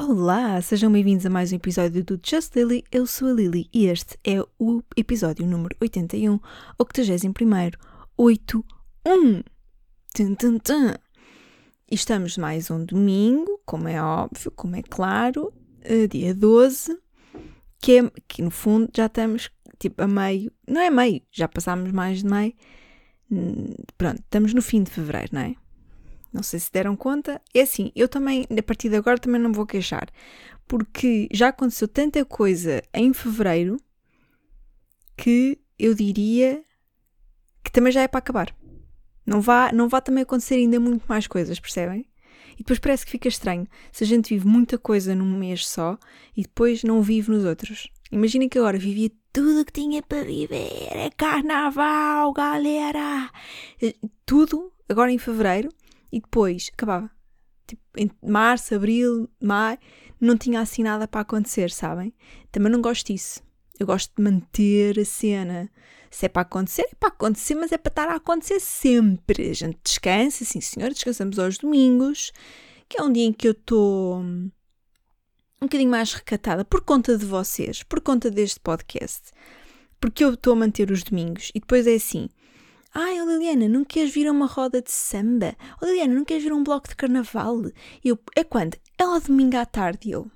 Olá, sejam bem-vindos a mais um episódio do Just Lily. Eu sou a Lily e este é o episódio número 81, 81, 81. Tum, tum, tum. E estamos mais um domingo, como é óbvio, como é claro, eh, dia 12, que, é, que no fundo já estamos tipo a meio, não é meio, já passámos mais de meio. Pronto, estamos no fim de fevereiro, não é? Não sei se deram conta. É assim, eu também, a partir de agora, também não vou queixar. Porque já aconteceu tanta coisa em fevereiro que eu diria que também já é para acabar. Não vá, não vá também acontecer ainda muito mais coisas, percebem? E depois parece que fica estranho se a gente vive muita coisa num mês só e depois não vive nos outros. Imaginem que agora vivia tudo o que tinha para viver. É carnaval, galera! Tudo agora em fevereiro e depois acabava. Tipo, em março, abril, maio, não tinha assim nada para acontecer, sabem? Também não gosto disso. Eu gosto de manter a cena. Se é para acontecer, é para acontecer, mas é para estar a acontecer sempre. A gente descansa, sim senhor, descansamos aos domingos, que é um dia em que eu estou um bocadinho mais recatada por conta de vocês, por conta deste podcast. Porque eu estou a manter os domingos e depois é assim. Ai, oh Liliana, não queres vir a uma roda de samba? Oh Liliana, não queres vir a um bloco de carnaval? Eu, é quando? É ao domingo à tarde. Eu,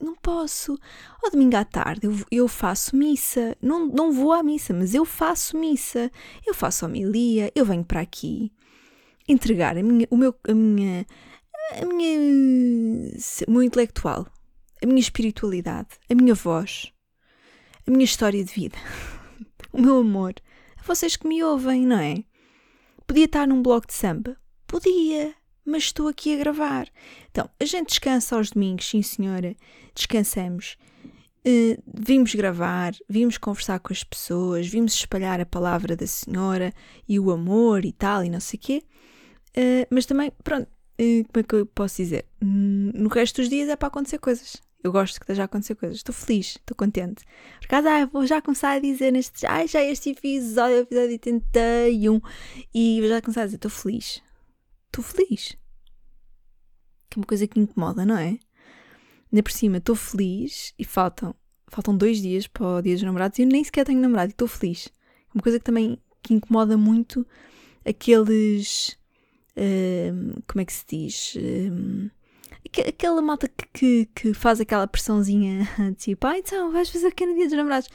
não posso. Ao domingo à tarde eu, eu faço missa. Não, não vou à missa, mas eu faço missa. Eu faço homilia, eu venho para aqui entregar a minha, o meu, a minha, a minha, o meu intelectual, a minha espiritualidade, a minha voz, a minha história de vida, o meu amor vocês que me ouvem, não é? Podia estar num bloco de samba? Podia, mas estou aqui a gravar. Então, a gente descansa aos domingos, sim senhora, descansamos. Uh, vimos gravar, vimos conversar com as pessoas, vimos espalhar a palavra da senhora e o amor e tal, e não sei o quê. Uh, mas também, pronto, uh, como é que eu posso dizer? Hum, no resto dos dias é para acontecer coisas. Eu gosto que esteja a acontecer coisas. Estou feliz, estou contente. Por acaso, ah, vou já começar a dizer neste. Ai, já este episódio, episódio 81. E vou já começar a dizer: estou feliz. Estou feliz. Que é uma coisa que incomoda, não é? Ainda por cima, estou feliz e faltam, faltam dois dias para o dia dos namorados e eu nem sequer tenho namorado e estou feliz. É uma coisa que também que incomoda muito aqueles. Uh, como é que se diz? Uh, aquela malta que, que, que, faz aquela pressãozinha tipo, ah, então vais fazer aqui no dia dos namorados.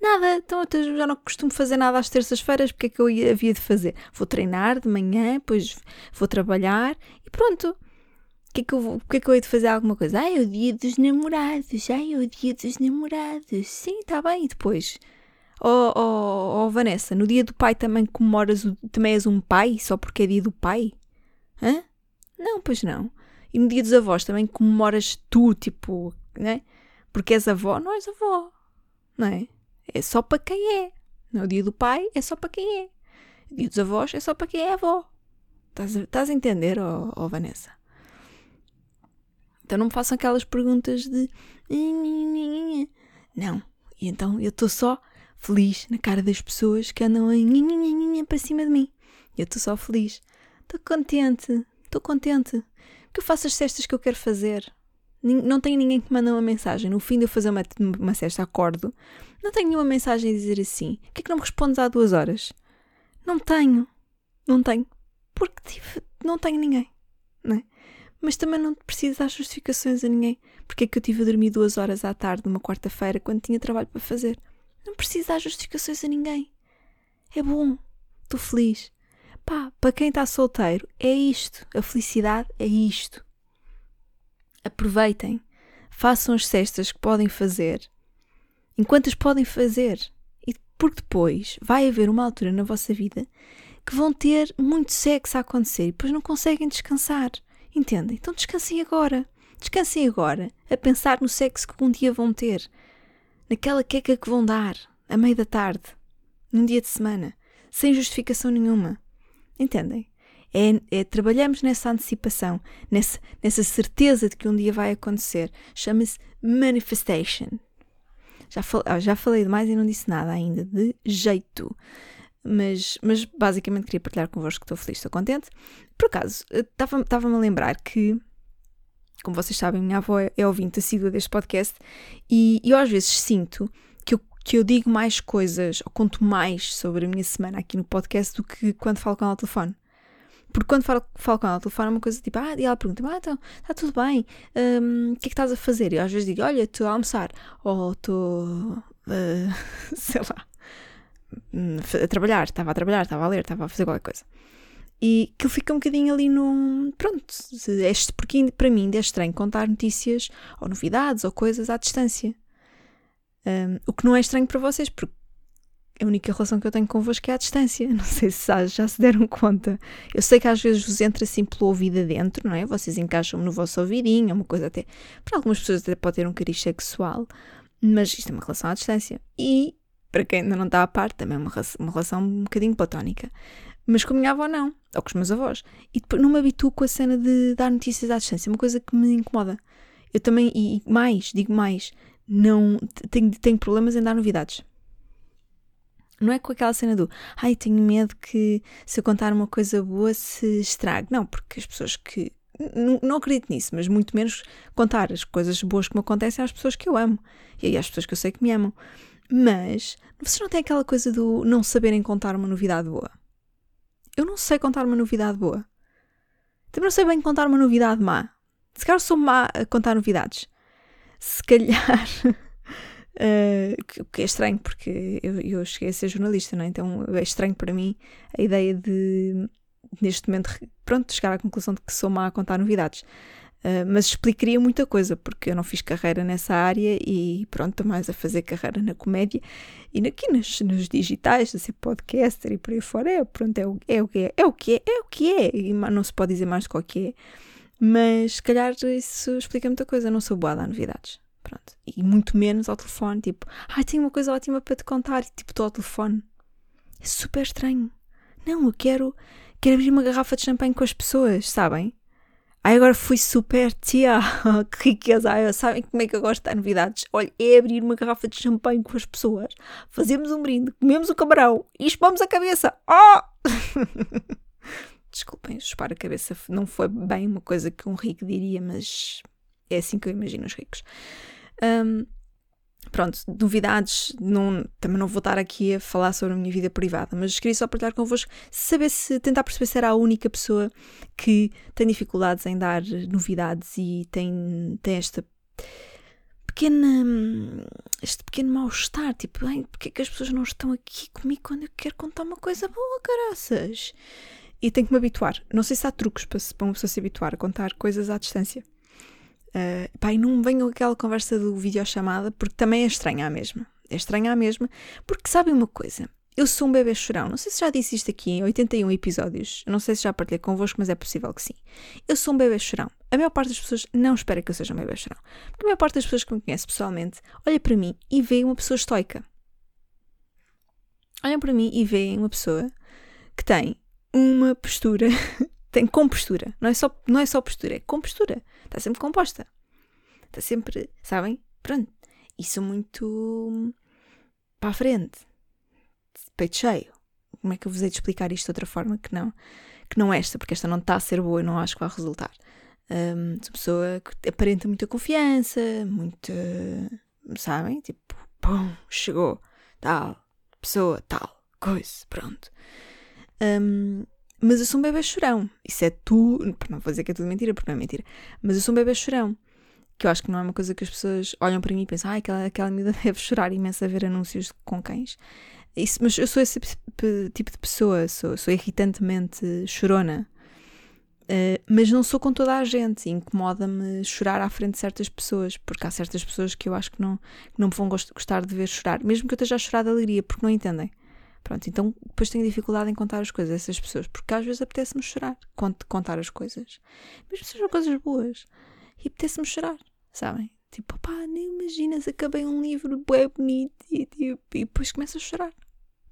Nada, então eu já não costumo fazer nada às terças-feiras, porque é que eu havia de fazer? Vou treinar de manhã, depois vou trabalhar e pronto. O que é que eu, vou, que é que eu hei de fazer alguma coisa? Ah, é o dia dos namorados, ai, é o dia dos namorados. Sim, está bem, e depois? Oh, oh, oh, Vanessa, no dia do pai também comemoras, o, também és um pai, só porque é dia do pai? Hã? Não, pois não. E no dia dos avós também comemoras tu, tipo, né? Porque és avó, não és avó, não é? É só para quem é. No dia do pai é só para quem é. O dia dos avós é só para quem é avó. Estás a, estás a entender, oh, oh Vanessa? Então não me façam aquelas perguntas de. Não. E então eu estou só feliz na cara das pessoas que andam a para cima de mim. Eu estou só feliz. Estou contente. Estou contente que eu faço as cestas que eu quero fazer. Não tenho ninguém que manda uma mensagem. No fim de eu fazer uma, uma cesta, acordo. Não tenho nenhuma mensagem a dizer assim. Por que é que não me respondes há duas horas? Não tenho. Não tenho. Porque tive, não tenho ninguém. Não é? Mas também não preciso dar justificações a ninguém. Porque é que eu tive a dormir duas horas à tarde numa quarta-feira quando tinha trabalho para fazer? Não preciso dar justificações a ninguém. É bom. Estou feliz. Pá, para quem está solteiro, é isto. A felicidade é isto. Aproveitem. Façam as cestas que podem fazer enquanto as podem fazer. E porque depois vai haver uma altura na vossa vida que vão ter muito sexo a acontecer e depois não conseguem descansar. Entendem? Então descansem agora. Descansem agora a pensar no sexo que um dia vão ter, naquela queca que vão dar, à meia da tarde, num dia de semana, sem justificação nenhuma. Entendem? É, é, trabalhamos nessa antecipação, nessa, nessa certeza de que um dia vai acontecer. Chama-se manifestation. Já, fal, ah, já falei demais e não disse nada ainda, de jeito. Mas, mas basicamente queria partilhar convosco que estou feliz, estou contente. Por acaso, estava-me a lembrar que como vocês sabem, minha avó é, é ouvinte assídua deste podcast e eu às vezes sinto que eu, digo mais coisas ou conto mais sobre a minha semana aqui no podcast do que quando falo com ela ao telefone. Porque quando falo, falo com ela ao telefone é uma coisa tipo, ah, e ela pergunta ah, então, está tudo bem, um, o que é que estás a fazer? E eu às vezes digo, olha, estou a almoçar, ou estou, uh, sei lá, a trabalhar, estava a trabalhar, estava a ler, estava a fazer qualquer coisa. E que ele fica um bocadinho ali no. Pronto, este, porque para mim é estranho contar notícias ou novidades ou coisas à distância. Um, o que não é estranho para vocês, porque a única relação que eu tenho convosco é à distância. Não sei se já se deram conta. Eu sei que às vezes vos entra assim pelo ouvido adentro, não é? Vocês encaixam-me no vosso ouvidinho, é uma coisa até. Para algumas pessoas até pode ter um cariz sexual, mas isto é uma relação à distância. E, para quem ainda não está à parte, também é uma, uma relação um bocadinho platónica. Mas com a minha avó não, ou com os meus avós. E depois não me habituo com a cena de dar notícias à distância, é uma coisa que me incomoda. Eu também, e mais, digo mais, não tenho, tenho problemas em dar novidades. Não é com aquela cena do ai, tenho medo que se eu contar uma coisa boa se estrague. Não, porque as pessoas que. Não, acredito nisso, mas muito menos contar as coisas boas que me acontecem às pessoas que eu amo e às pessoas que eu sei que me amam. Mas vocês não têm aquela coisa do não saberem contar uma novidade boa? Eu não sei contar uma novidade boa. Também não sei bem contar uma novidade má. Se calhar sou má a contar novidades. Se calhar. Uh, que, que, é estranho, porque eu, eu cheguei a ser jornalista, não é? Então é estranho para mim a ideia de, neste momento, pronto, chegar à conclusão de que sou má a contar novidades. Uh, mas explicaria muita coisa, porque eu não fiz carreira nessa área e pronto, estou mais a fazer carreira na comédia e aqui nos, nos digitais, a ser podcaster e por aí fora. É, pronto, é o, é o que é, é o que é, é o que é, e não se pode dizer mais o que é. Mas se calhar isso explica muita coisa, eu não sou boa a dar novidades. Pronto. E muito menos ao telefone, tipo, ai, tenho uma coisa ótima para te contar, e tipo, estou ao telefone. É super estranho. Não, eu quero, quero abrir uma garrafa de champanhe com as pessoas, sabem? Ai, agora fui super tia, que riqueza. Ai, sabem como é que eu gosto de dar novidades? Olha, é abrir uma garrafa de champanhe com as pessoas, fazemos um brinde, comemos o camarão e espamos a cabeça. Oh! Desculpem, chupar a cabeça não foi bem uma coisa que um rico diria, mas é assim que eu imagino os ricos. Um, pronto, novidades, não, também não vou estar aqui a falar sobre a minha vida privada, mas queria só partilhar convosco, saber se, tentar perceber se era a única pessoa que tem dificuldades em dar novidades e tem, tem esta pequena, este pequeno mal-estar, tipo, porque é que as pessoas não estão aqui comigo quando eu quero contar uma coisa boa, caraças? E tenho que me habituar. Não sei se há truques para, para uma pessoa se habituar a contar coisas à distância. Uh, pá, e não me venham aquela conversa do videochamada, porque também é estranha a mesma. É estranha a mesma, porque sabem uma coisa? Eu sou um bebê chorão. Não sei se já disse isto aqui em 81 episódios. Não sei se já partilhei convosco, mas é possível que sim. Eu sou um bebê chorão. A maior parte das pessoas não espera que eu seja um bebê chorão. Porque a maior parte das pessoas que me conhece pessoalmente olha para mim e vê uma pessoa estoica. Olham para mim e veem uma pessoa que tem uma postura tem compostura. Não é só, não é só postura, é compostura. Está sempre composta. Está sempre, sabem? Pronto. Isso muito para a frente. Peito cheio. Como é que eu vos hei de explicar isto de outra forma que não, que não esta, porque esta não está a ser boa e não acho que vai resultar. Um, pessoa que aparenta muita confiança, muita. Sabem? Tipo, pum, chegou, tal, pessoa, tal, coisa, pronto. Um, mas eu sou um bebê chorão. Isso é tu. Não vou dizer que é tudo mentira, porque não é mentira. Mas eu sou um bebê chorão. Que eu acho que não é uma coisa que as pessoas olham para mim e pensam, ah, aquela, aquela miúda deve chorar imenso a ver anúncios com cães. Isso, mas eu sou esse tipo de pessoa, sou, sou irritantemente chorona. Uh, mas não sou com toda a gente. Incomoda-me chorar à frente de certas pessoas, porque há certas pessoas que eu acho que não, que não me vão gostar de ver chorar, mesmo que eu esteja a chorar de alegria, porque não entendem. Pronto, então depois tenho dificuldade em contar as coisas a essas pessoas, porque às vezes apetece-me chorar, contar as coisas. Mesmo sejam coisas boas. E apetece-me chorar, sabem? Tipo, pá, nem imaginas, acabei um livro bem bonito e, tipo, e depois começo a chorar.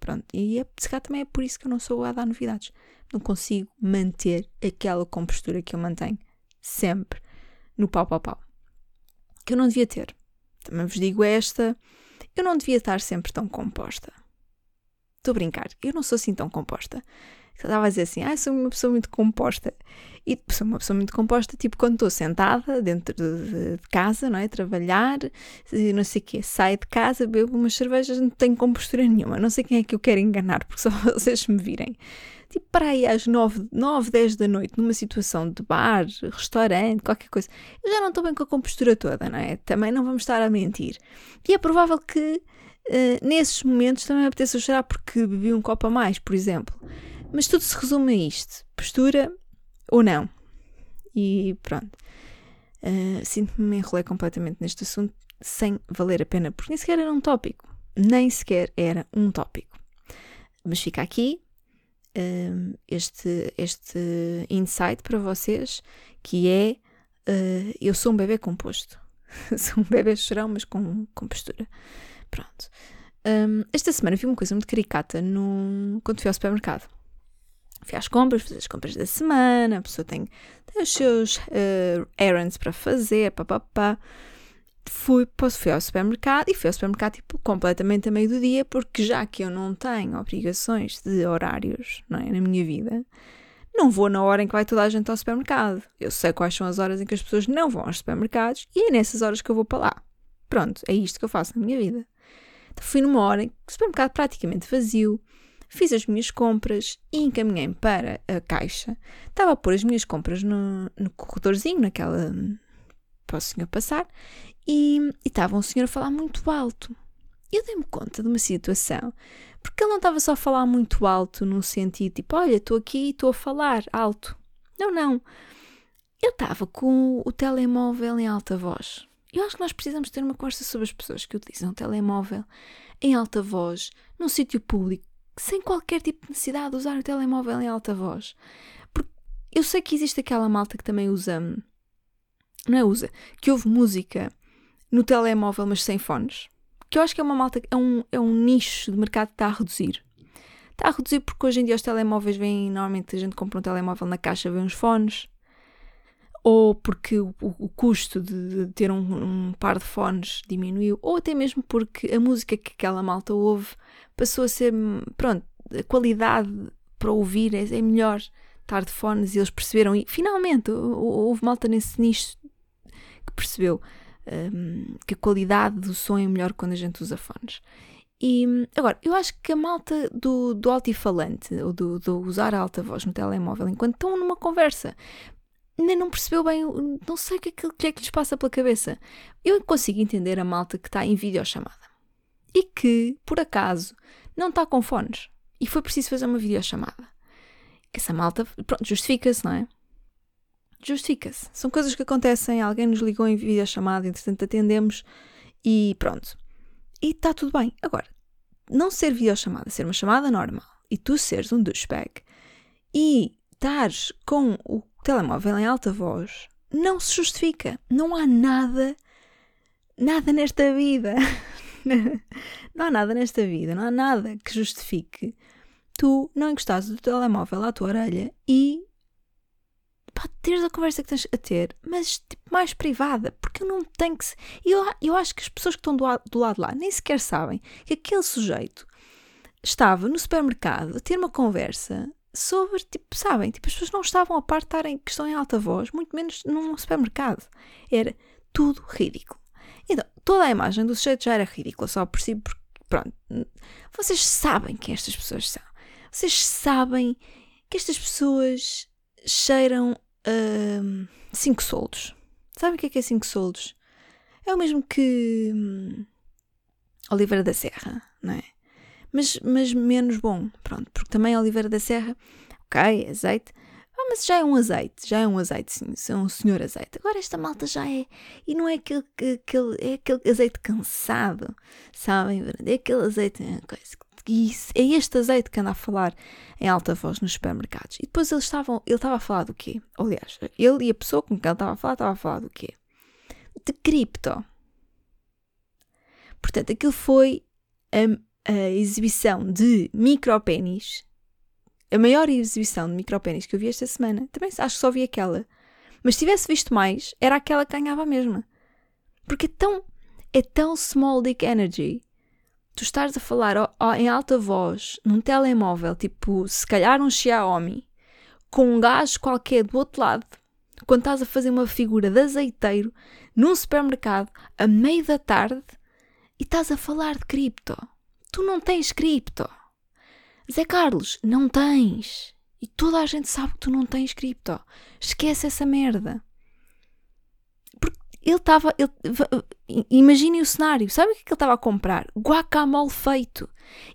Pronto, e é, se calhar também é por isso que eu não sou a dar novidades. Não consigo manter aquela compostura que eu mantenho sempre no pau pau pau. Que eu não devia ter. Também vos digo esta, eu não devia estar sempre tão composta. Estou a brincar, eu não sou assim tão composta. Estava a dizer assim, ah, sou uma pessoa muito composta. E sou uma pessoa muito composta, tipo, quando estou sentada dentro de, de casa, não é? Trabalhar, não sei o quê, saio de casa, bebo umas cervejas, não tenho compostura nenhuma. Não sei quem é que eu quero enganar, porque só vocês me virem. Tipo, para aí às 9, 9, 10 da noite, numa situação de bar, restaurante, qualquer coisa, eu já não estou bem com a compostura toda, não é? Também não vamos estar a mentir. E é provável que uh, nesses momentos também me apeteça chorar porque bebi um copo a mais, por exemplo. Mas tudo se resume a isto: postura ou não. E pronto. Uh, Sinto-me me enrolei completamente neste assunto sem valer a pena, porque nem sequer era um tópico. Nem sequer era um tópico. Mas fica aqui uh, este, este insight para vocês, que é uh, eu sou um bebê composto. sou um bebê chorão, mas com, com postura. Pronto. Um, esta semana vi uma coisa muito caricata no, quando fui ao supermercado fui às compras, fiz as compras da semana, a pessoa tem, tem os seus uh, errands para fazer, papapá. Fui, posso, fui ao supermercado e fui ao supermercado tipo, completamente a meio do dia, porque já que eu não tenho obrigações de horários não é, na minha vida, não vou na hora em que vai toda a gente ao supermercado. Eu sei quais são as horas em que as pessoas não vão aos supermercados e é nessas horas que eu vou para lá. Pronto, é isto que eu faço na minha vida. Então fui numa hora em que o supermercado praticamente vazio, fiz as minhas compras e encaminhei-me para a caixa. Estava a pôr as minhas compras no, no corredorzinho, naquela. para o senhor passar, e, e estava um senhor a falar muito alto. Eu dei-me conta de uma situação, porque ele não estava só a falar muito alto, num sentido tipo, olha, estou aqui e estou a falar alto. Não, não. Ele estava com o telemóvel em alta voz. Eu acho que nós precisamos ter uma conversa sobre as pessoas que utilizam o telemóvel em alta voz, num sítio público, sem qualquer tipo de necessidade de usar o telemóvel em alta voz. Porque eu sei que existe aquela malta que também usa. Não é usa, que ouve música no telemóvel, mas sem fones. Que eu acho que é uma malta, é um, é um nicho de mercado que está a reduzir. Está a reduzir porque hoje em dia os telemóveis vêm, normalmente a gente compra um telemóvel na caixa, vem uns fones, ou porque o, o custo de, de ter um, um, par de fones diminuiu, ou até mesmo porque a música que aquela malta ouve passou a ser, pronto, a qualidade para ouvir é, é melhor estar de fones e eles perceberam, e finalmente houve malta nesse nicho que percebeu um, que a qualidade do som é melhor quando a gente usa fones. E agora, eu acho que a malta do, do altifalante, ou do, do usar a alta voz no telemóvel enquanto estão numa conversa, ainda não percebeu bem, não sei o que, é que, que é que lhes passa pela cabeça. Eu consigo entender a malta que está em videochamada e que, por acaso, não está com fones e foi preciso fazer uma videochamada. Essa malta, pronto, justifica-se, não é? Justifica-se. São coisas que acontecem, alguém nos ligou em videochamada, entretanto atendemos e pronto. E está tudo bem. Agora, não ser videochamada, ser uma chamada normal e tu seres um douchebag e estares com o telemóvel em alta voz não se justifica. Não há nada, nada nesta vida. não há nada nesta vida, não há nada que justifique tu não encostares o telemóvel à tua orelha e pá, teres a conversa que tens a ter, mas tipo, mais privada, porque eu não tenho que. Eu, eu acho que as pessoas que estão do, do lado lá nem sequer sabem que aquele sujeito estava no supermercado a ter uma conversa sobre, tipo, sabem, tipo, as pessoas não estavam a par de estarem que estão em alta voz, muito menos num supermercado. Era tudo ridículo. Então, toda a imagem do sujeito já era ridícula, só por si, porque, pronto, vocês sabem quem estas pessoas são. Vocês sabem que estas pessoas cheiram uh, cinco soldos. Sabem o que é que é cinco soldos? É o mesmo que hum, Oliveira da Serra, não é? Mas, mas menos bom, pronto, porque também Oliveira da Serra, ok, azeite, ah, mas já é um azeite, já é um azeite, sim, é um senhor azeite. Agora esta malta já é, e não é aquele, aquele, é aquele azeite cansado, sabem? É aquele azeite, é coisa, é este azeite que anda a falar em alta voz nos supermercados. E depois eles estavam, ele estava a falar do quê? Aliás, ele e a pessoa com quem ele estava a falar, estava a falar do quê? De cripto. Portanto, aquilo foi a, a exibição de micropénis, a maior exibição de micropénis que eu vi esta semana. Também acho que só vi aquela. Mas se tivesse visto mais, era aquela que ganhava a mesma. Porque é tão, é tão small dick energy. tu estás a falar ó, ó, em alta voz num telemóvel, tipo, se calhar um Xiaomi, com um gajo qualquer do outro lado, quando estás a fazer uma figura de azeiteiro num supermercado a meio da tarde e estás a falar de cripto. Tu não tens cripto. Zé Carlos, não tens. E toda a gente sabe que tu não tens cripto. Esquece essa merda. Porque ele estava. Imaginem o cenário. Sabe o que, é ele estava a comprar? Guacamole feito.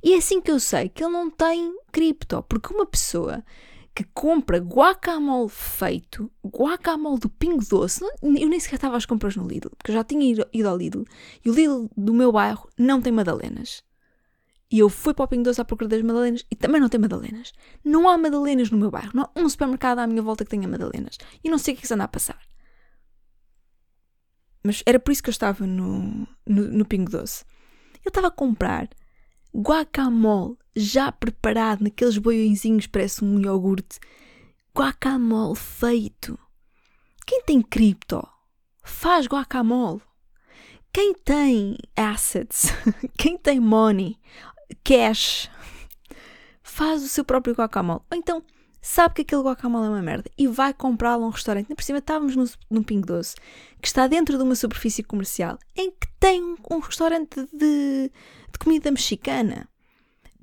E é assim que eu sei que ele não tem cripto. Porque uma pessoa que compra guacamole feito, guacamole do Pingo Doce, eu nem sequer estava às compras no Lidl, porque eu já tinha ido ao Lidl, e o Lidl do meu bairro não tem madalenas. E eu fui para o Pingo Doce à procura das madalenas e também não tem madalenas. Não há madalenas no meu bairro, não há um supermercado à minha volta que tenha madalenas. E não sei o que é que se anda a passar. Mas era por isso que eu estava no, no, no Pingo Doce. Eu estava a comprar guacamole já preparado naqueles boiõezinhos, parece um iogurte. Guacamole feito. Quem tem cripto faz guacamole. Quem tem assets, quem tem money, cash, faz o seu próprio guacamole. Ou então sabe que aquele guacamole é uma merda e vai comprá-lo a um restaurante. Por cima estávamos no, num Pingo Doce, que está dentro de uma superfície comercial, em que tem um, um restaurante de, de comida mexicana.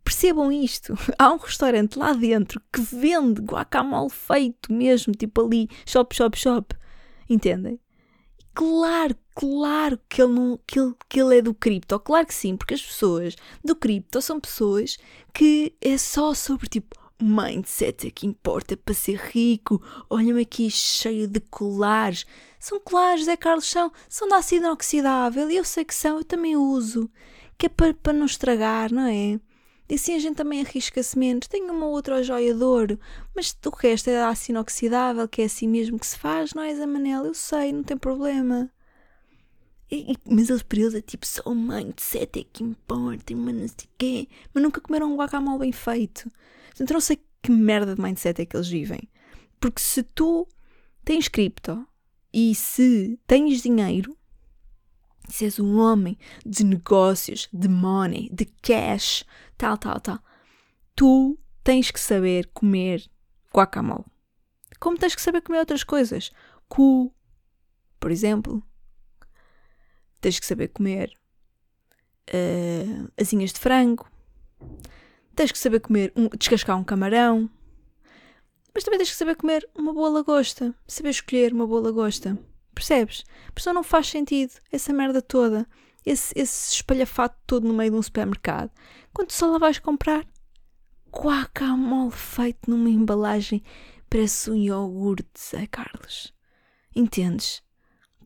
Percebam isto. Há um restaurante lá dentro que vende guacamole feito mesmo, tipo ali, shop, shop, shop. Entendem? Claro, claro que ele, não, que, ele, que ele é do cripto. Claro que sim, porque as pessoas do cripto são pessoas que é só sobre tipo mindset é que importa para ser rico. Olha-me aqui cheio de colares. São colares, é Carlos, são, são de ácido inoxidável. E eu sei que são, eu também uso. Que é para, para não estragar, não é? E assim a gente também arrisca-se menos. Tem uma outra joia de ouro, mas o resto é aço inoxidável, que é assim mesmo que se faz, não é, Zé Manel? Eu sei, não tem problema. E, mas eles para eles é tipo só o mindset é que importa, mas não sei quê. Mas nunca comeram um guacamole bem feito. Portanto, eu não sei que merda de mindset é que eles vivem. Porque se tu tens cripto e se tens dinheiro, se és um homem de negócios, de money, de cash, tal, tal, tal, tu tens que saber comer guacamole. Como tens que saber comer outras coisas. Cu, por exemplo. Tens que saber comer uh, asinhas de frango. Tens que saber comer, um, descascar um camarão. Mas também tens que saber comer uma boa lagosta. Saber escolher uma boa lagosta. Percebes? A pessoa não faz sentido essa merda toda, esse, esse espalhafato todo no meio de um supermercado, quando só lá vais comprar guacamole feito numa embalagem parece um iogurte, Zé Carlos. Entendes?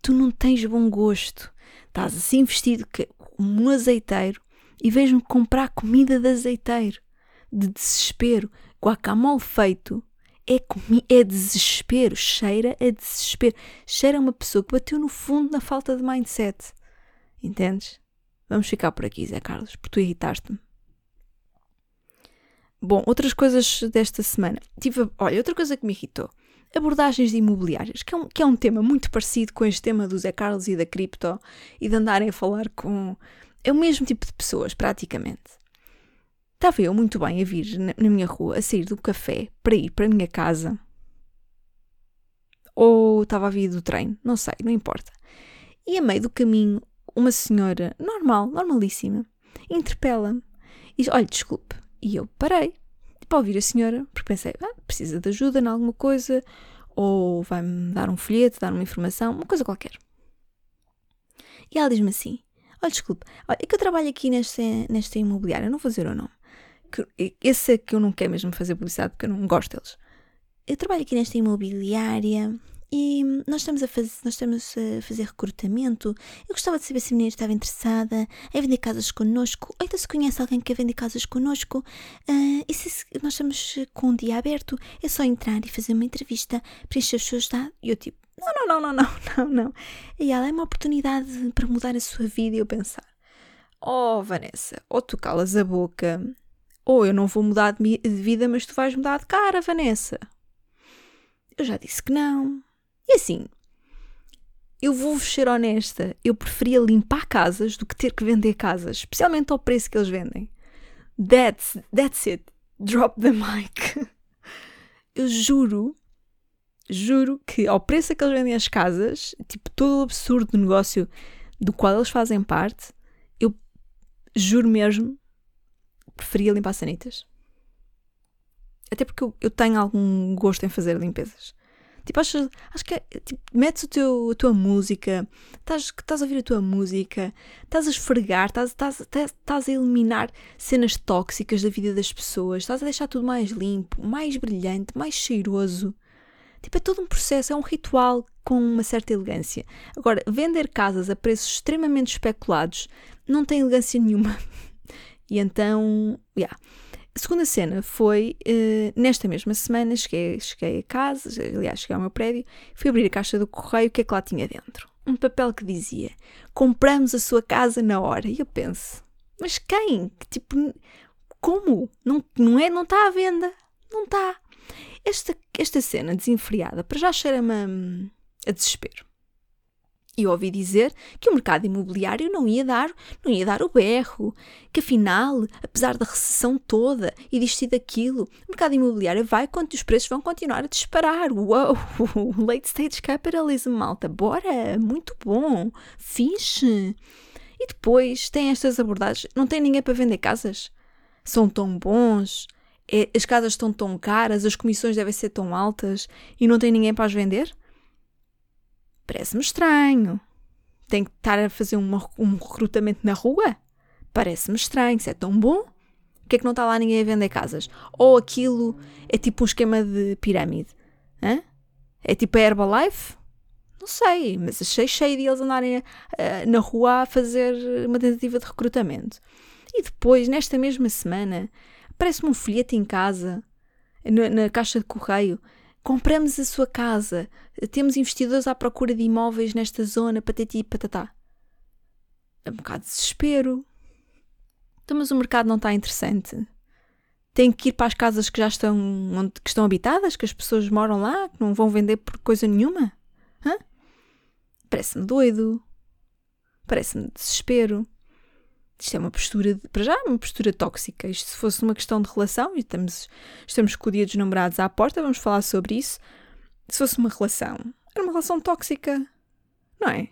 Tu não tens bom gosto. Estás assim vestido como um azeiteiro e vejo-me comprar comida de azeiteiro. De desespero. Guacamole feito é, é desespero, cheira a desespero. Cheira a uma pessoa que bateu no fundo na falta de mindset. Entendes? Vamos ficar por aqui, Zé Carlos, porque tu irritaste-me. Bom, outras coisas desta semana. Tive, olha, outra coisa que me irritou. Abordagens de imobiliárias, que é, um, que é um tema muito parecido com este tema do Zé Carlos e da cripto e de andarem a falar com. É o mesmo tipo de pessoas, praticamente. Estava eu muito bem a vir na, na minha rua, a sair do café para ir para a minha casa. Ou estava a vir do trem, não sei, não importa. E a meio do caminho, uma senhora normal, normalíssima, interpela-me e diz: Olha, desculpe. E eu parei para ouvir a senhora, porque pensei: ah, precisa de ajuda em alguma coisa, ou vai-me dar um folheto, dar uma informação, uma coisa qualquer. E ela diz-me assim: Olha, desculpe, olha, é que eu trabalho aqui nesta, nesta imobiliária, não vou dizer o nome que, esse é que eu não quero mesmo fazer publicidade porque eu não gosto deles. Eu trabalho aqui nesta imobiliária e nós estamos a, nós estamos a fazer recrutamento. Eu gostava de saber se a menina estava interessada em vender casas connosco, ou então se conhece alguém que quer vender casas connosco. Uh, e se nós estamos com um dia aberto, é só entrar e fazer uma entrevista, preencher os seus dados. E eu tipo, não, não, não, não, não, não, não. E ela é uma oportunidade para mudar a sua vida e eu pensar, oh Vanessa, ou tu calas a boca ou eu não vou mudar de vida, mas tu vais mudar de cara, Vanessa. Eu já disse que não. E assim, eu vou ser honesta, eu preferia limpar casas do que ter que vender casas, especialmente ao preço que eles vendem. That's, that's it. Drop the mic. Eu juro, juro que ao preço que eles vendem as casas, tipo todo o absurdo do negócio do qual eles fazem parte, eu juro mesmo, preferia limpar sanitas. Até porque eu, eu tenho algum gosto em fazer limpezas. Tipo, acho, acho que é, tipo, metes o teu, a tua música, estás, a ouvir a tua música, estás a esfregar, estás, estás a eliminar cenas tóxicas da vida das pessoas, estás a deixar tudo mais limpo, mais brilhante, mais cheiroso. Tipo, é todo um processo, é um ritual com uma certa elegância. Agora, vender casas a preços extremamente especulados não tem elegância nenhuma. e então, yeah. A segunda cena foi, uh, nesta mesma semana, cheguei, cheguei a casa, aliás, cheguei ao meu prédio, fui abrir a caixa do correio, o que é que lá tinha dentro? Um papel que dizia, compramos a sua casa na hora. E eu penso, mas quem? Tipo, como? Não, não é? Não está à venda. Não está. Esta, esta cena desenfreada, para já cheira-me a desespero. E ouvi dizer que o mercado imobiliário não ia dar, não ia dar o berro, que afinal, apesar da recessão toda e disto e daquilo, o mercado imobiliário vai quando os preços vão continuar a disparar. Uou! Late stage capitalism, malta, bora! Muito bom! Fixe! E depois tem estas abordagens, não tem ninguém para vender casas? São tão bons, é, as casas estão tão caras, as comissões devem ser tão altas e não tem ninguém para as vender? Parece-me estranho. Tem que estar a fazer uma, um recrutamento na rua? Parece-me estranho. Se é tão bom, por que é que não está lá ninguém a vender casas? Ou aquilo é tipo um esquema de pirâmide? Hã? É tipo a Herbalife? Não sei, mas achei cheio de eles andarem na rua a fazer uma tentativa de recrutamento. E depois, nesta mesma semana, aparece-me um folheto em casa, na, na caixa de correio, Compramos a sua casa. Temos investidores à procura de imóveis nesta zona, patati e patatá. É um bocado de desespero. Então, mas o mercado não está interessante. Tem que ir para as casas que já estão, onde, que estão habitadas, que as pessoas moram lá, que não vão vender por coisa nenhuma. Parece-me doido. Parece-me desespero. Isto é uma postura, de, para já, uma postura tóxica. Isto se fosse uma questão de relação, e estamos, estamos com o dia dos namorados à porta, vamos falar sobre isso. Se fosse uma relação, era uma relação tóxica, não é?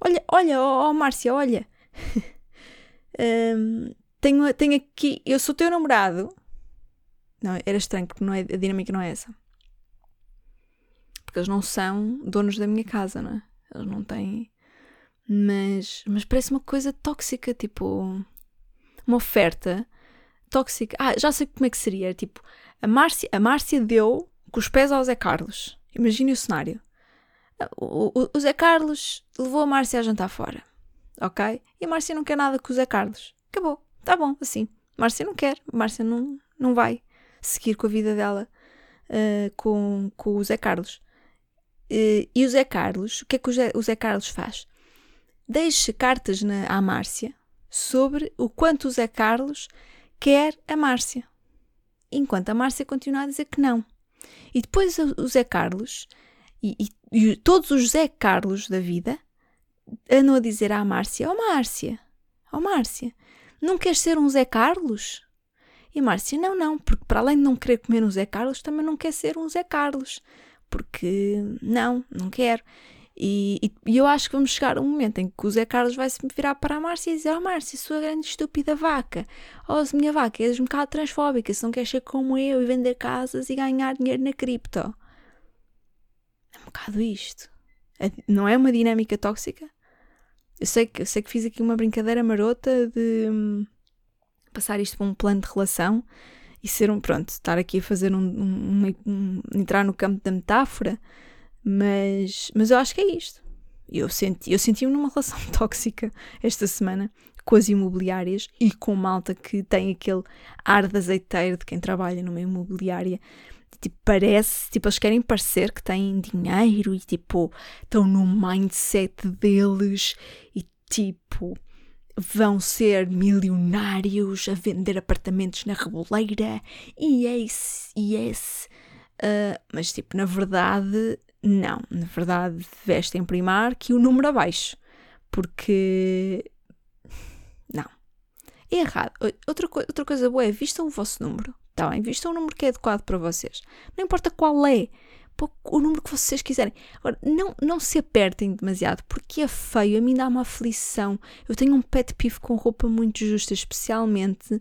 Olha, olha, ó oh, oh, Márcia, olha. um, tenho, tenho aqui, eu sou teu namorado. Não, era estranho, porque não é, a dinâmica não é essa. Porque eles não são donos da minha casa, não é? Eles não têm mas, mas parece uma coisa tóxica, tipo uma oferta tóxica. Ah, já sei como é que seria. Tipo, a Márcia, a Márcia deu com os pés ao Zé Carlos. Imagine o cenário. O, o, o Zé Carlos levou a Márcia a jantar fora. Ok? E a Márcia não quer nada com o Zé Carlos. Acabou. Tá bom, assim. Márcia não quer. Márcia não, não vai seguir com a vida dela uh, com, com o Zé Carlos. Uh, e o Zé Carlos, o que é que o Zé, o Zé Carlos faz? Deixe cartas na, à Márcia sobre o quanto o Zé Carlos quer a Márcia. Enquanto a Márcia continua a dizer que não. E depois o Zé Carlos e, e, e todos os Zé Carlos da vida andam a dizer à Márcia: Ó oh, Márcia, ó oh, Márcia, não queres ser um Zé Carlos? E Márcia: Não, não, porque para além de não querer comer um Zé Carlos, também não quer ser um Zé Carlos. Porque não, não quero. E, e, e, eu acho que vamos chegar a um momento em que o Zé Carlos vai se virar para a Márcia e dizer: Oh Márcia, sua grande estúpida vaca, oh minha vaca, és um bocado transfóbica, se não queres ser como eu e vender casas e ganhar dinheiro na cripto. É um bocado isto. É, não é uma dinâmica tóxica? Eu sei que, eu sei que fiz aqui uma brincadeira marota de hum, passar isto para um plano de relação e ser um, pronto, estar aqui a fazer um, um, um entrar no campo da metáfora mas, mas eu acho que é isto. Eu senti, eu senti-me numa relação tóxica esta semana com as imobiliárias e com malta que tem aquele ar de azeiteiro de quem trabalha numa imobiliária. Tipo, parece, tipo, eles querem parecer que têm dinheiro e tipo, estão no mindset deles e tipo, vão ser milionários a vender apartamentos na Reboleira e yes, yes. Uh, mas tipo, na verdade, não, na verdade, vestem Primark e o número abaixo. Porque. Não. É errado. Outra, co outra coisa boa é vistam o vosso número. Está bem? Vistam o número que é adequado para vocês. Não importa qual é. O número que vocês quiserem. Agora, não, não se apertem demasiado, porque é feio. A mim dá uma aflição. Eu tenho um pet peeve com roupa muito justa, especialmente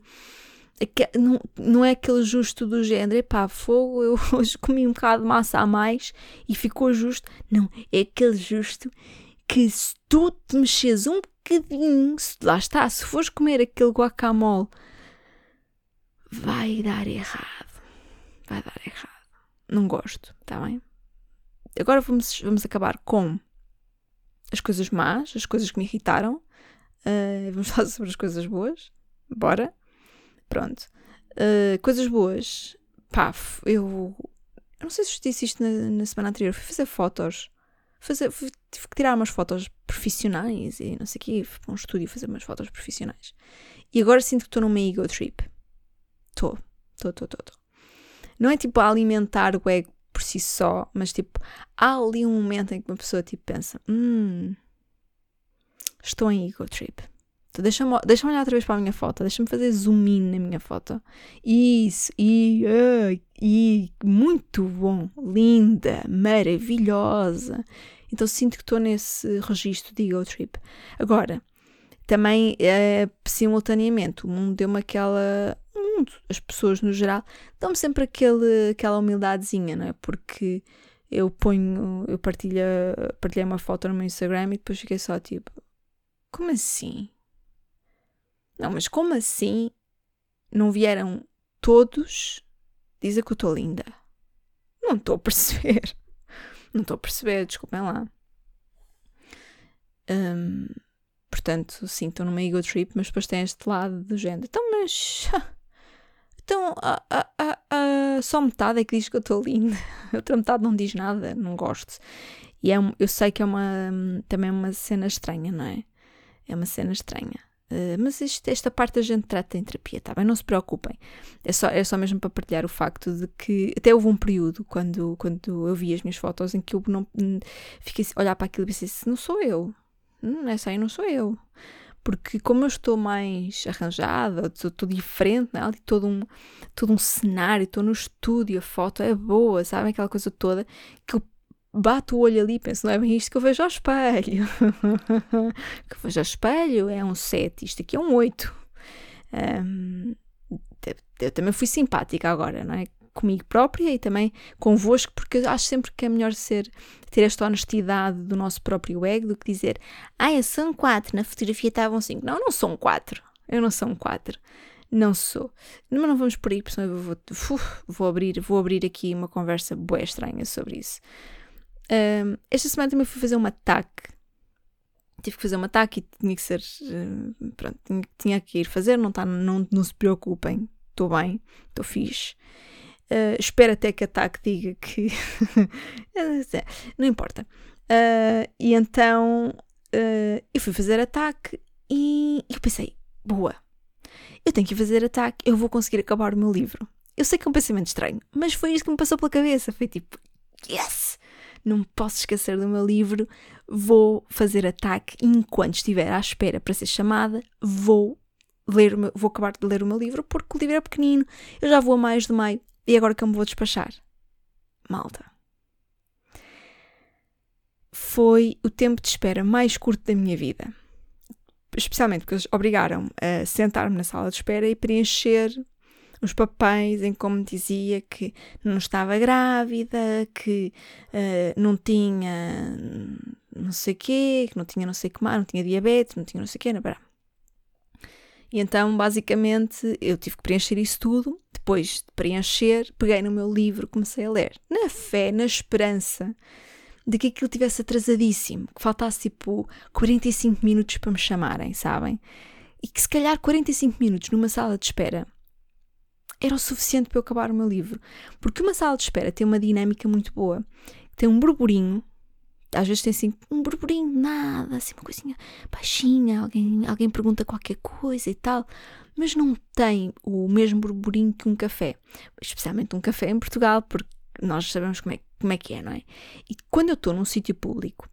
não, não é aquele justo do género, epá, fogo, eu hoje comi um bocado de massa a mais e ficou justo. Não, é aquele justo que se tu te mexes um bocadinho, se, lá está, se fores comer aquele guacamole, vai dar errado. Vai dar errado. Não gosto, está bem? Agora vamos, vamos acabar com as coisas más, as coisas que me irritaram. Uh, vamos falar sobre as coisas boas. Bora. Pronto. Uh, coisas boas. Pá, eu. Eu não sei se disse isto na, na semana anterior. Fui fazer fotos. Fazer, fui, tive que tirar umas fotos profissionais e não sei o quê. Fui para um estúdio fazer umas fotos profissionais. E agora sinto que estou numa ego trip. Estou. Estou, estou, estou. Não é tipo a alimentar o ego por si só, mas tipo, há ali um momento em que uma pessoa tipo pensa: hum, estou em ego trip. Deixa-me deixa olhar outra vez para a minha foto. Deixa-me fazer zoom in na minha foto. Isso. E, uh, e muito bom. Linda. Maravilhosa. Então sinto que estou nesse registro de ego trip. Agora, também, é, simultaneamente, o mundo deu-me aquela. Mundo, as pessoas no geral, dão-me sempre aquele, aquela humildadezinha, não é? Porque eu ponho. Eu partilho, partilhei uma foto no meu Instagram e depois fiquei só tipo. Como assim? Não, mas como assim não vieram todos dizer que eu estou linda? Não estou a perceber. Não estou a perceber, desculpem lá. Um, portanto, sim, estou numa ego trip, mas depois tem este lado do género. Então, mas. Então, a, a, a, só metade é que diz que eu estou linda. A outra metade não diz nada, não gosto. E é, eu sei que é uma, também uma cena estranha, não é? É uma cena estranha. Uh, mas isto, esta parte a gente trata em terapia, tá bem? Não se preocupem. É só, é só mesmo para partilhar o facto de que até houve um período quando, quando eu vi as minhas fotos em que eu não fiquei a olhar para aquilo e pensei: não sou eu, hum, essa aí não sou eu. Porque como eu estou mais arranjada, estou, diferente, né? ali todo um, todo um cenário, estou no estúdio, a foto é boa, sabem? Aquela coisa toda que eu bato o olho ali e penso, não é bem isto que eu vejo ao espelho. que eu vejo ao espelho é um 7, isto aqui é um 8. Um, eu também fui simpática agora, não é? Comigo própria e também convosco, porque acho sempre que é melhor ser, ter esta honestidade do nosso próprio ego do que dizer, ah, eu sou um 4, na fotografia estavam 5. Não, eu não sou um 4. Eu não sou um 4 não sou. Mas não vamos por aí, porque senão eu vou, uf, vou, abrir, vou abrir aqui uma conversa boa estranha sobre isso. Esta semana também fui fazer um ataque. Tive que fazer um ataque e tinha que ser. Uh, pronto, tinha, tinha, que ir fazer, não, tá, não, não se preocupem, estou bem, estou fixe. Uh, espero até que ataque diga que. não importa. Uh, e então eu fui fazer ataque e eu pensei: boa, eu tenho que fazer ataque, eu vou conseguir acabar o meu livro. Eu sei que é um pensamento estranho, mas foi isto que me passou pela cabeça. Foi tipo, yes! Não me posso esquecer do meu livro, vou fazer ataque enquanto estiver à espera para ser chamada, vou ler vou acabar de ler o meu livro porque o livro é pequenino, eu já vou a mais de meio e agora que eu me vou despachar. Malta. Foi o tempo de espera mais curto da minha vida. Especialmente porque eles obrigaram a sentar-me na sala de espera e preencher os papéis em como dizia que não estava grávida, que uh, não tinha não sei quê, que não tinha não sei que mais, não tinha diabetes, não tinha não sei o quê, não, para. E então, basicamente, eu tive que preencher isso tudo. Depois de preencher, peguei no meu livro, comecei a ler. Na fé, na esperança de que aquilo tivesse atrasadíssimo, que faltasse tipo 45 minutos para me chamarem, sabem? E que se calhar 45 minutos numa sala de espera era o suficiente para eu acabar o meu livro. Porque uma sala de espera tem uma dinâmica muito boa. Tem um burburinho, às vezes tem assim um burburinho, nada, assim uma coisinha baixinha, alguém, alguém pergunta qualquer coisa e tal, mas não tem o mesmo burburinho que um café. Especialmente um café em Portugal, porque nós sabemos como é como é que é, não é? E quando eu estou num sítio público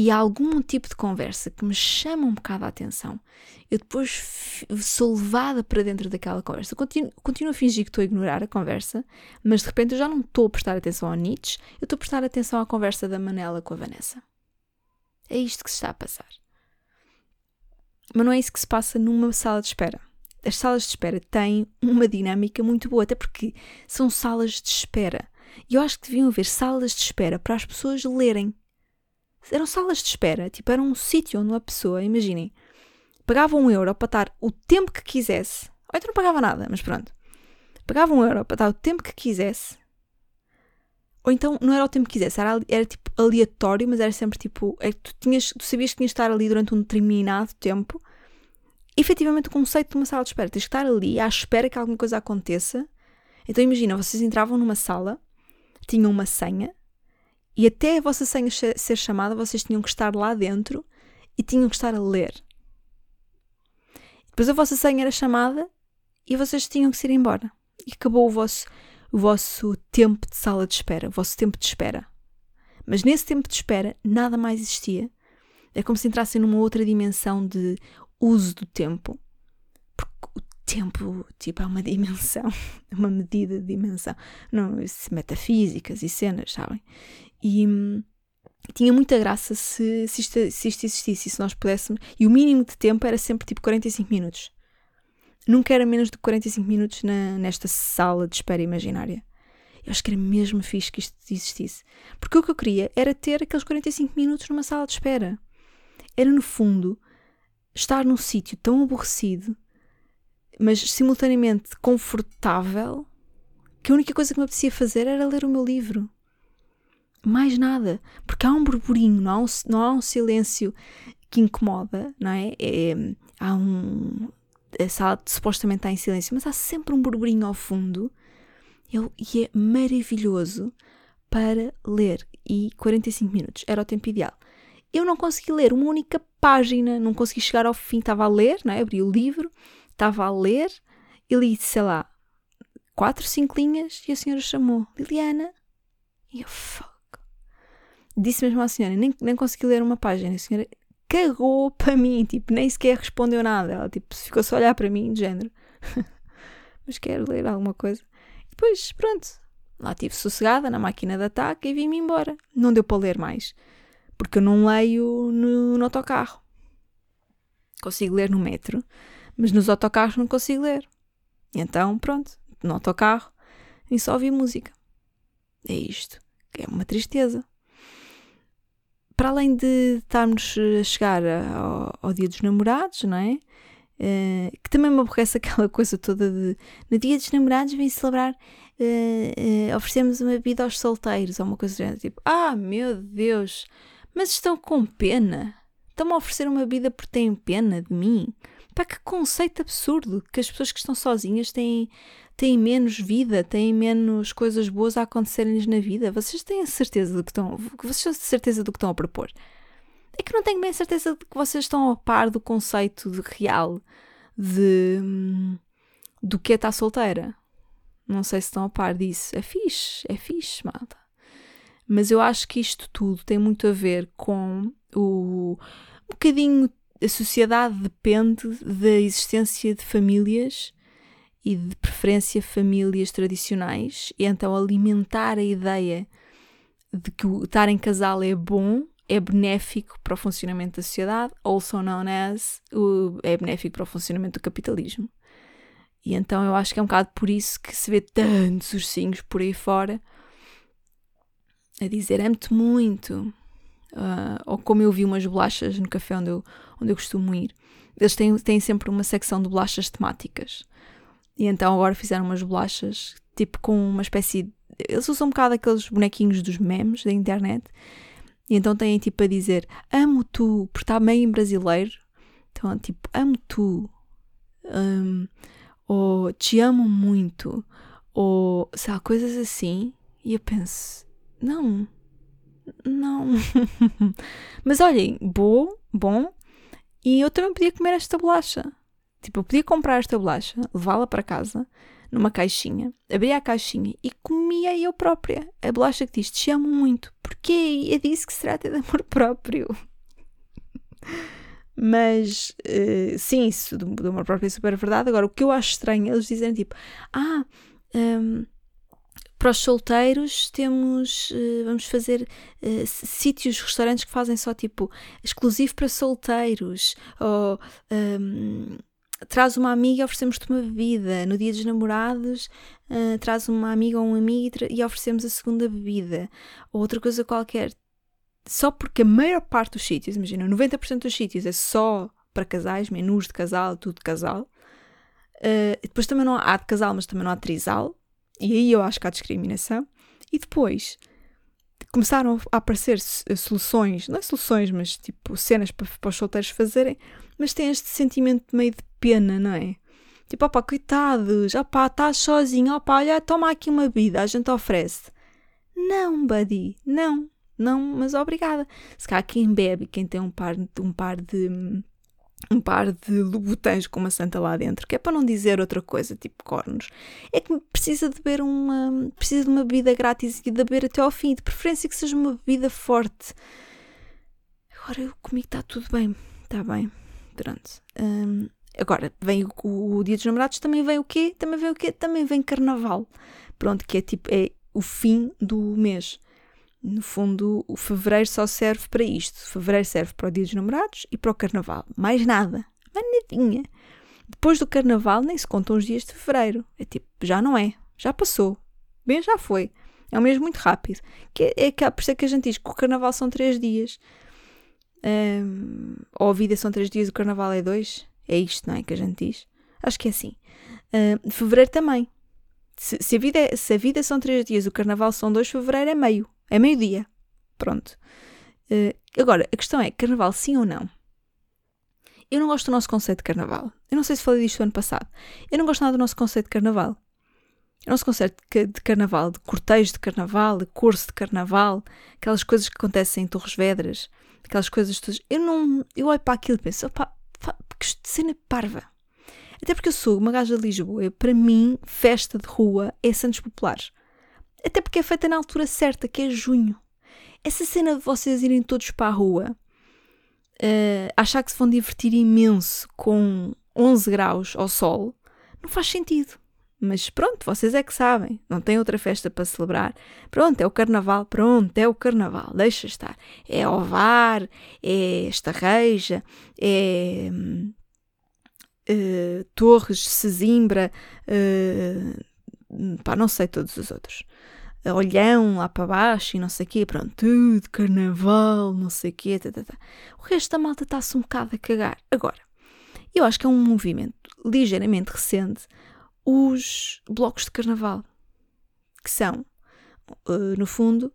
e há algum tipo de conversa que me chama um bocado a atenção, eu depois sou levada para dentro daquela conversa. Continuo, continuo a fingir que estou a ignorar a conversa, mas de repente eu já não estou a prestar atenção ao Nietzsche, eu estou a prestar atenção à conversa da Manela com a Vanessa. É isto que se está a passar. Mas não é isso que se passa numa sala de espera. As salas de espera têm uma dinâmica muito boa, até porque são salas de espera. E eu acho que deviam haver salas de espera para as pessoas lerem. Eram salas de espera, tipo, era um sítio onde uma pessoa, imaginem, pagava um euro para estar o tempo que quisesse, ou então não pagava nada, mas pronto, pagava um euro para estar o tempo que quisesse, ou então não era o tempo que quisesse, era, era tipo aleatório, mas era sempre tipo, é tu, tinhas, tu sabias que tinhas de estar ali durante um determinado tempo. Efetivamente, o conceito de uma sala de espera, tens de estar ali à espera que alguma coisa aconteça. Então imagina, vocês entravam numa sala, tinham uma senha, e até a vossa senha ser chamada, vocês tinham que estar lá dentro e tinham que estar a ler. Depois a vossa senha era chamada e vocês tinham que ir embora. E acabou o vosso, o vosso tempo de sala de espera, o vosso tempo de espera. Mas nesse tempo de espera, nada mais existia. É como se entrassem numa outra dimensão de uso do tempo. Porque o tempo, tipo, é uma dimensão, uma medida de dimensão. Não, metafísicas e cenas, sabem? E hum, tinha muita graça se, se, isto, se isto existisse e se nós pudéssemos. E o mínimo de tempo era sempre tipo 45 minutos. Nunca era menos de 45 minutos na, nesta sala de espera imaginária. Eu acho que era mesmo fixe que isto existisse. Porque o que eu queria era ter aqueles 45 minutos numa sala de espera. Era, no fundo, estar num sítio tão aborrecido, mas simultaneamente confortável, que a única coisa que me apetecia fazer era ler o meu livro. Mais nada. Porque há um burburinho, não há um, não há um silêncio que incomoda, não é? é há um. A sala supostamente está em silêncio, mas há sempre um burburinho ao fundo e é maravilhoso para ler. E 45 minutos era o tempo ideal. Eu não consegui ler uma única página, não consegui chegar ao fim. Estava a ler, não é? abri o livro, estava a ler e li, sei lá, quatro, cinco linhas e a senhora chamou Liliana. E eu. Disse mesmo à senhora, nem, nem consegui ler uma página. A senhora cagou para mim, tipo, nem sequer respondeu nada. Ela, tipo, ficou só a olhar para mim, de género. Mas quero ler alguma coisa. E depois, pronto, lá estive sossegada na máquina de ataque e vim-me embora. Não deu para ler mais. Porque eu não leio no, no autocarro. Consigo ler no metro, mas nos autocarros não consigo ler. E então, pronto, no autocarro e só ouvi música. É isto. É uma tristeza para além de estarmos a chegar ao, ao dia dos namorados, não é? Uh, que também me aborrece aquela coisa toda de no dia dos namorados vem celebrar, uh, uh, oferecemos uma bebida aos solteiros, ou uma coisa assim, tipo, ah meu Deus, mas estão com pena, estão-me a oferecer uma bebida porque têm pena de mim. Pá, que conceito absurdo que as pessoas que estão sozinhas têm, têm menos vida, têm menos coisas boas a acontecerem-lhes na vida. Vocês têm a certeza do que estão. Vocês têm certeza do que estão a propor. É que não tenho bem certeza de que vocês estão a par do conceito de real de do que é estar solteira. Não sei se estão a par disso. É fixe, é fixe, malta. Mas eu acho que isto tudo tem muito a ver com o um bocadinho a sociedade depende da existência de famílias e de preferência famílias tradicionais, e então alimentar a ideia de que o estar em casal é bom, é benéfico para o funcionamento da sociedade, also known as o, é benéfico para o funcionamento do capitalismo. E então eu acho que é um bocado por isso que se vê tantos ursinhos por aí fora a dizer amo-te muito. Uh, ou como eu vi umas bolachas no café onde eu, onde eu costumo ir. Eles têm, têm sempre uma secção de bolachas temáticas. E então agora fizeram umas bolachas, tipo com uma espécie. De... Eles usam um bocado aqueles bonequinhos dos memes da internet. E então têm tipo a dizer amo tu, porque está meio em brasileiro. Então, tipo, amo tu. Um, ou te amo muito. Ou, sei lá, coisas assim. E eu penso, não. Não. Mas olhem, bom, bom. E eu também podia comer esta bolacha. Tipo, eu podia comprar esta bolacha, levá-la para casa, numa caixinha, abria a caixinha e comia eu própria a bolacha que diz: Te amo muito, porque é disso que se trata de amor próprio. Mas uh, sim, isso do, do amor próprio é super verdade. Agora, o que eu acho estranho eles dizerem tipo: Ah, um, para os solteiros temos uh, vamos fazer uh, sítios, restaurantes que fazem só tipo exclusivo para solteiros ou um, traz uma amiga e oferecemos-te uma bebida no dia dos namorados uh, traz uma amiga ou um amigo e, e oferecemos a segunda bebida ou outra coisa qualquer só porque a maior parte dos sítios, imagina, 90% dos sítios é só para casais, menus de casal, tudo de casal. Uh, depois também não há, há de casal, mas também não há de trisal. E aí eu acho que há discriminação. E depois começaram a aparecer soluções, não é soluções, mas tipo cenas para, para os solteiros fazerem, mas tem este sentimento meio de pena, não é? Tipo, opá, coitados, opá, estás sozinho, opá, olha, toma aqui uma bebida, a gente oferece. Não, buddy, não não, mas obrigada. Se cá quem bebe, quem tem um par, um par de um par de lubutãs com uma santa lá dentro, que é para não dizer outra coisa, tipo cornos, é que precisa de beber uma precisa de uma bebida grátis e de beber até ao fim, de preferência que seja uma bebida forte. Agora eu comigo está tudo bem, está bem, pronto. Um, agora vem o, o, dia dos namorados, também vem o quê? Também vem o quê? Também vem carnaval, pronto, que é tipo é o fim do mês. No fundo, o fevereiro só serve para isto. Fevereiro serve para o Dia dos Namorados e para o Carnaval. Mais nada. Mais nadinha. Depois do Carnaval nem se contam os dias de fevereiro. É tipo, já não é. Já passou. Bem, já foi. É um mês muito rápido. Que é, é, por isso é que a gente diz que o Carnaval são três dias. Um, ou a vida são três dias, o Carnaval é dois. É isto, não é? Que a gente diz. Acho que é assim. Fevereiro também. Se, se, a vida é, se a vida são três dias, o Carnaval são dois, fevereiro é meio. É meio-dia. Pronto. Uh, agora, a questão é: carnaval sim ou não? Eu não gosto do nosso conceito de carnaval. Eu não sei se falei disto ano passado. Eu não gosto nada do nosso conceito de carnaval. O nosso conceito de carnaval, de cortejo de carnaval, de curso de carnaval, aquelas coisas que acontecem em Torres Vedras, aquelas coisas todas. Eu não. Eu olho para aquilo e penso, opá, que cena parva. Até porque eu sou uma gaja de Lisboa. Para mim, festa de rua é Santos Populares. Até porque é feita na altura certa, que é junho. Essa cena de vocês irem todos para a rua, uh, achar que se vão divertir imenso com 11 graus ao sol, não faz sentido. Mas pronto, vocês é que sabem, não tem outra festa para celebrar. Pronto, é o carnaval, pronto, é o carnaval, deixa estar. É ovar, é estarreja, é uh, Torres, Sesimbra, uh, pá, não sei todos os outros olhão lá para baixo e não sei o quê, pronto, tudo, carnaval, não sei o quê, tá, tá, tá. o resto da malta está-se um bocado a cagar. Agora, eu acho que é um movimento ligeiramente recente os blocos de carnaval, que são, uh, no fundo,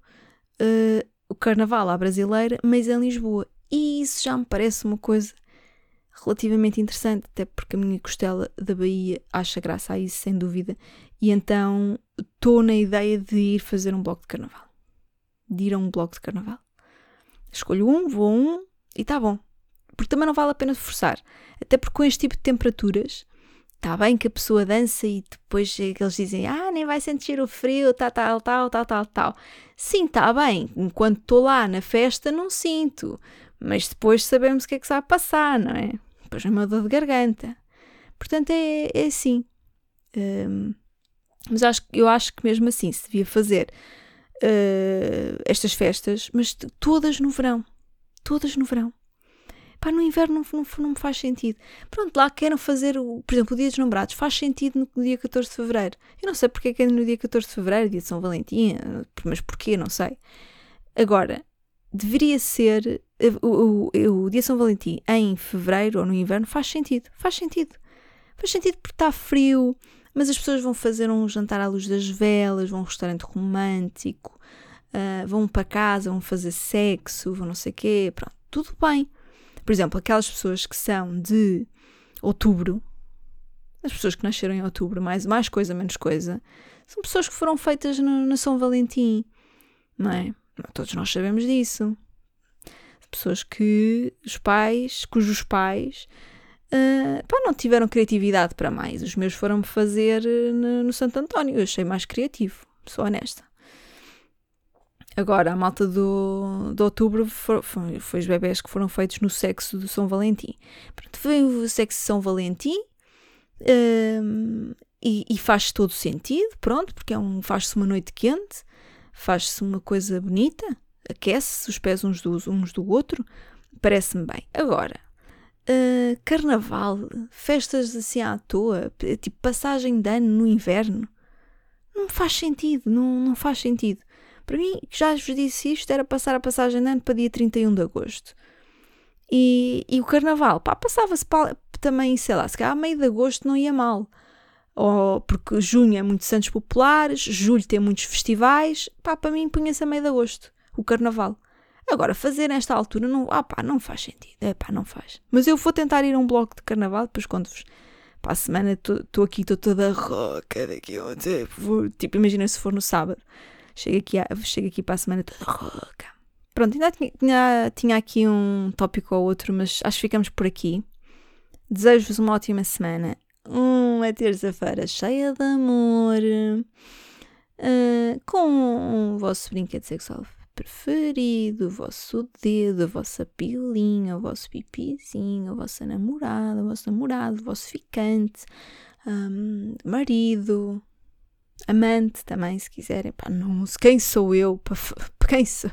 uh, o carnaval à brasileira, mas em Lisboa. E isso já me parece uma coisa relativamente interessante, até porque a minha costela da Bahia acha graça a isso, sem dúvida, e então estou na ideia de ir fazer um bloco de carnaval. De ir a um bloco de carnaval. Escolho um, vou a um e está bom. Porque também não vale a pena forçar. Até porque com este tipo de temperaturas, está bem que a pessoa dança e depois eles dizem, ah, nem vai sentir o frio, tal, tal, tal, tal, tal, tal. Sim, está bem. Enquanto estou lá na festa, não sinto. Mas depois sabemos o que é que vai passar, não é? Depois é uma dor de garganta. Portanto, é, é assim. Um, mas acho, eu acho que mesmo assim se devia fazer uh, estas festas, mas todas no verão. Todas no verão. Pá, no inverno não, não, não me faz sentido. Pronto, lá queiram fazer, o, por exemplo, o Dia dos Namorados. Faz sentido no dia 14 de Fevereiro. Eu não sei porque é que é no dia 14 de Fevereiro, dia de São Valentim, mas porquê, não sei. Agora, deveria ser eh, o, o, o dia São Valentim em Fevereiro ou no inverno. Faz sentido. Faz sentido. Faz sentido porque está frio, mas as pessoas vão fazer um jantar à luz das velas, vão a um restaurante romântico, uh, vão para casa, vão fazer sexo, vão não sei o quê, pronto, tudo bem. Por exemplo, aquelas pessoas que são de outubro, as pessoas que nasceram em outubro, mais, mais coisa, menos coisa, são pessoas que foram feitas no, no São Valentim, não é? Todos nós sabemos disso. Pessoas que os pais, cujos pais uh, pá, não tiveram criatividade para mais. Os meus foram-me fazer uh, no, no Santo António. Eu achei mais criativo, sou honesta. Agora, a malta do, de outubro foi, foi, foi, os bebés que foram feitos no sexo do São Valentim. Pronto, foi o sexo de São Valentim e, e, faz todo sentido, pronto, porque é um, faz-se uma noite quente, faz-se uma coisa bonita, aquece os pés uns, dos, uns do outro, parece-me bem. Agora, uh, carnaval, festas assim à toa, tipo passagem de ano no inverno, não faz sentido, não, não faz sentido. Para mim, já vos disse isto, era passar a passagem de ano para dia 31 de agosto. E, e o carnaval, pá, passava-se também, sei lá, se calhar a meio de agosto não ia mal. Ou porque junho é muito Santos Populares, julho tem muitos festivais, pá, para mim punha-se a meio de agosto, o carnaval. Agora, fazer nesta altura, não, ah pá, não faz sentido, é pá, não faz. Mas eu vou tentar ir a um bloco de carnaval, depois conto-vos. Para a semana estou aqui, estou toda roca daqui ontem. Tipo, imagina se for no sábado. Chego aqui, a, chego aqui para a semana toda rouca. Pronto, ainda tinha, tinha, tinha aqui um tópico ou outro, mas acho que ficamos por aqui. Desejo-vos uma ótima semana. Uma terça-feira cheia de amor. Uh, com o vosso brinquedo sexual preferido, o vosso dedo, a vossa pilinha, o vosso pipizinho, a vossa namorada, o vosso namorado, o vosso ficante, um, marido, amante também, se quiserem. Pá, não, quem sou eu? Para, quem sou?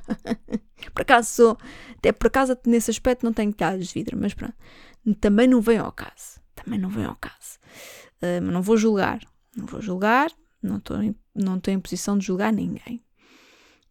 por acaso sou, até por acaso nesse aspecto não tenho talhas de vidro, mas pronto, também não vem ao caso. Também não vem ao caso. Uh, não vou julgar, não vou julgar, não estou em, não estou em posição de julgar ninguém.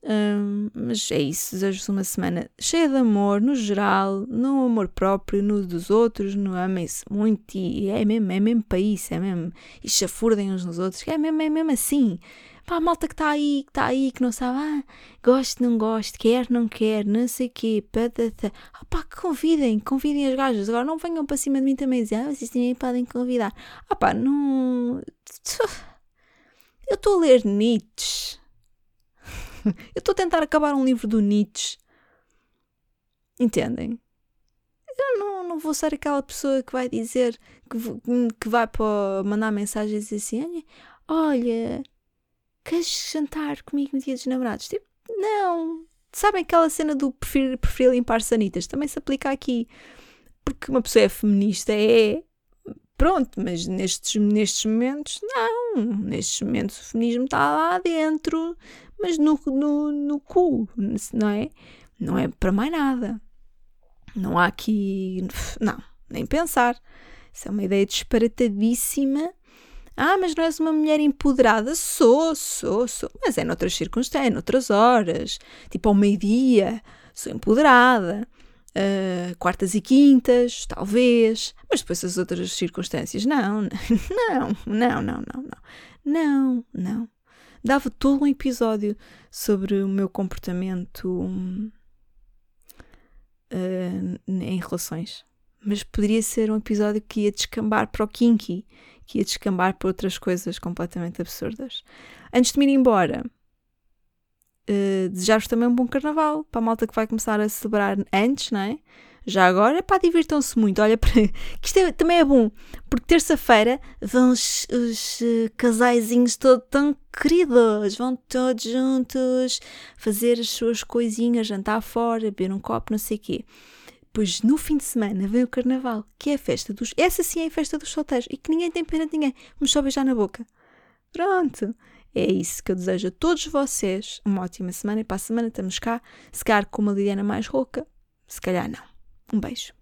Um, mas é isso, desejo-vos uma semana cheia de amor, no geral, no amor próprio, no dos outros, no amem-se muito e é mesmo, é mesmo para isso, é mesmo, e chafurdem uns nos outros, é mesmo, é mesmo assim. Pá, a malta que está aí, que está aí, que não sabe, ah, gosto, não gosto, quer, não quer, não sei o quê, patata. Ah, pá, que convidem, convidem as gajas. Agora não venham para cima de mim também e dizer, ah, vocês também podem convidar. Ah, pá, não. Eu estou a ler Nietzsche eu estou a tentar acabar um livro do Nietzsche. Entendem? Eu não, não vou ser aquela pessoa que vai dizer, que, que vai para mandar mensagens assim: olha, queres jantar comigo no dia dos namorados? Tipo, não. Sabem aquela cena do preferir, preferir limpar sanitas? Também se aplica aqui. Porque uma pessoa é feminista, é. Pronto, mas nestes, nestes momentos, não. Nestes momentos o feminismo está lá dentro mas no, no, no cu, não é? Não é para mais nada. Não há aqui. Não, nem pensar. Isso é uma ideia disparatadíssima. Ah, mas não és uma mulher empoderada? Sou, sou, sou. Mas é noutras circunstâncias, é noutras horas. Tipo ao meio-dia, sou empoderada. Uh, quartas e quintas, talvez. Mas depois as outras circunstâncias, não. Não, não, não, não, não. Não, não dava todo um episódio sobre o meu comportamento uh, em relações. Mas poderia ser um episódio que ia descambar para o kinky, que ia descambar para outras coisas completamente absurdas. Antes de me ir embora, uh, desejar-vos também um bom carnaval para a malta que vai começar a celebrar antes, não é? Já agora, pá, divirtam-se muito. Olha, para... que isto é, também é bom, porque terça-feira vão os, os uh, casaizinhos todos tão queridos, vão todos juntos fazer as suas coisinhas, jantar fora, beber um copo, não sei o quê. Pois no fim de semana vem o carnaval, que é a festa dos. Essa sim é a festa dos solteiros e que ninguém tem pena de ninguém. Vamos só beijar na boca. Pronto. É isso que eu desejo a todos vocês. Uma ótima semana e para a semana estamos cá. Se calhar com uma Liliana mais rouca, se calhar não. Um beijo.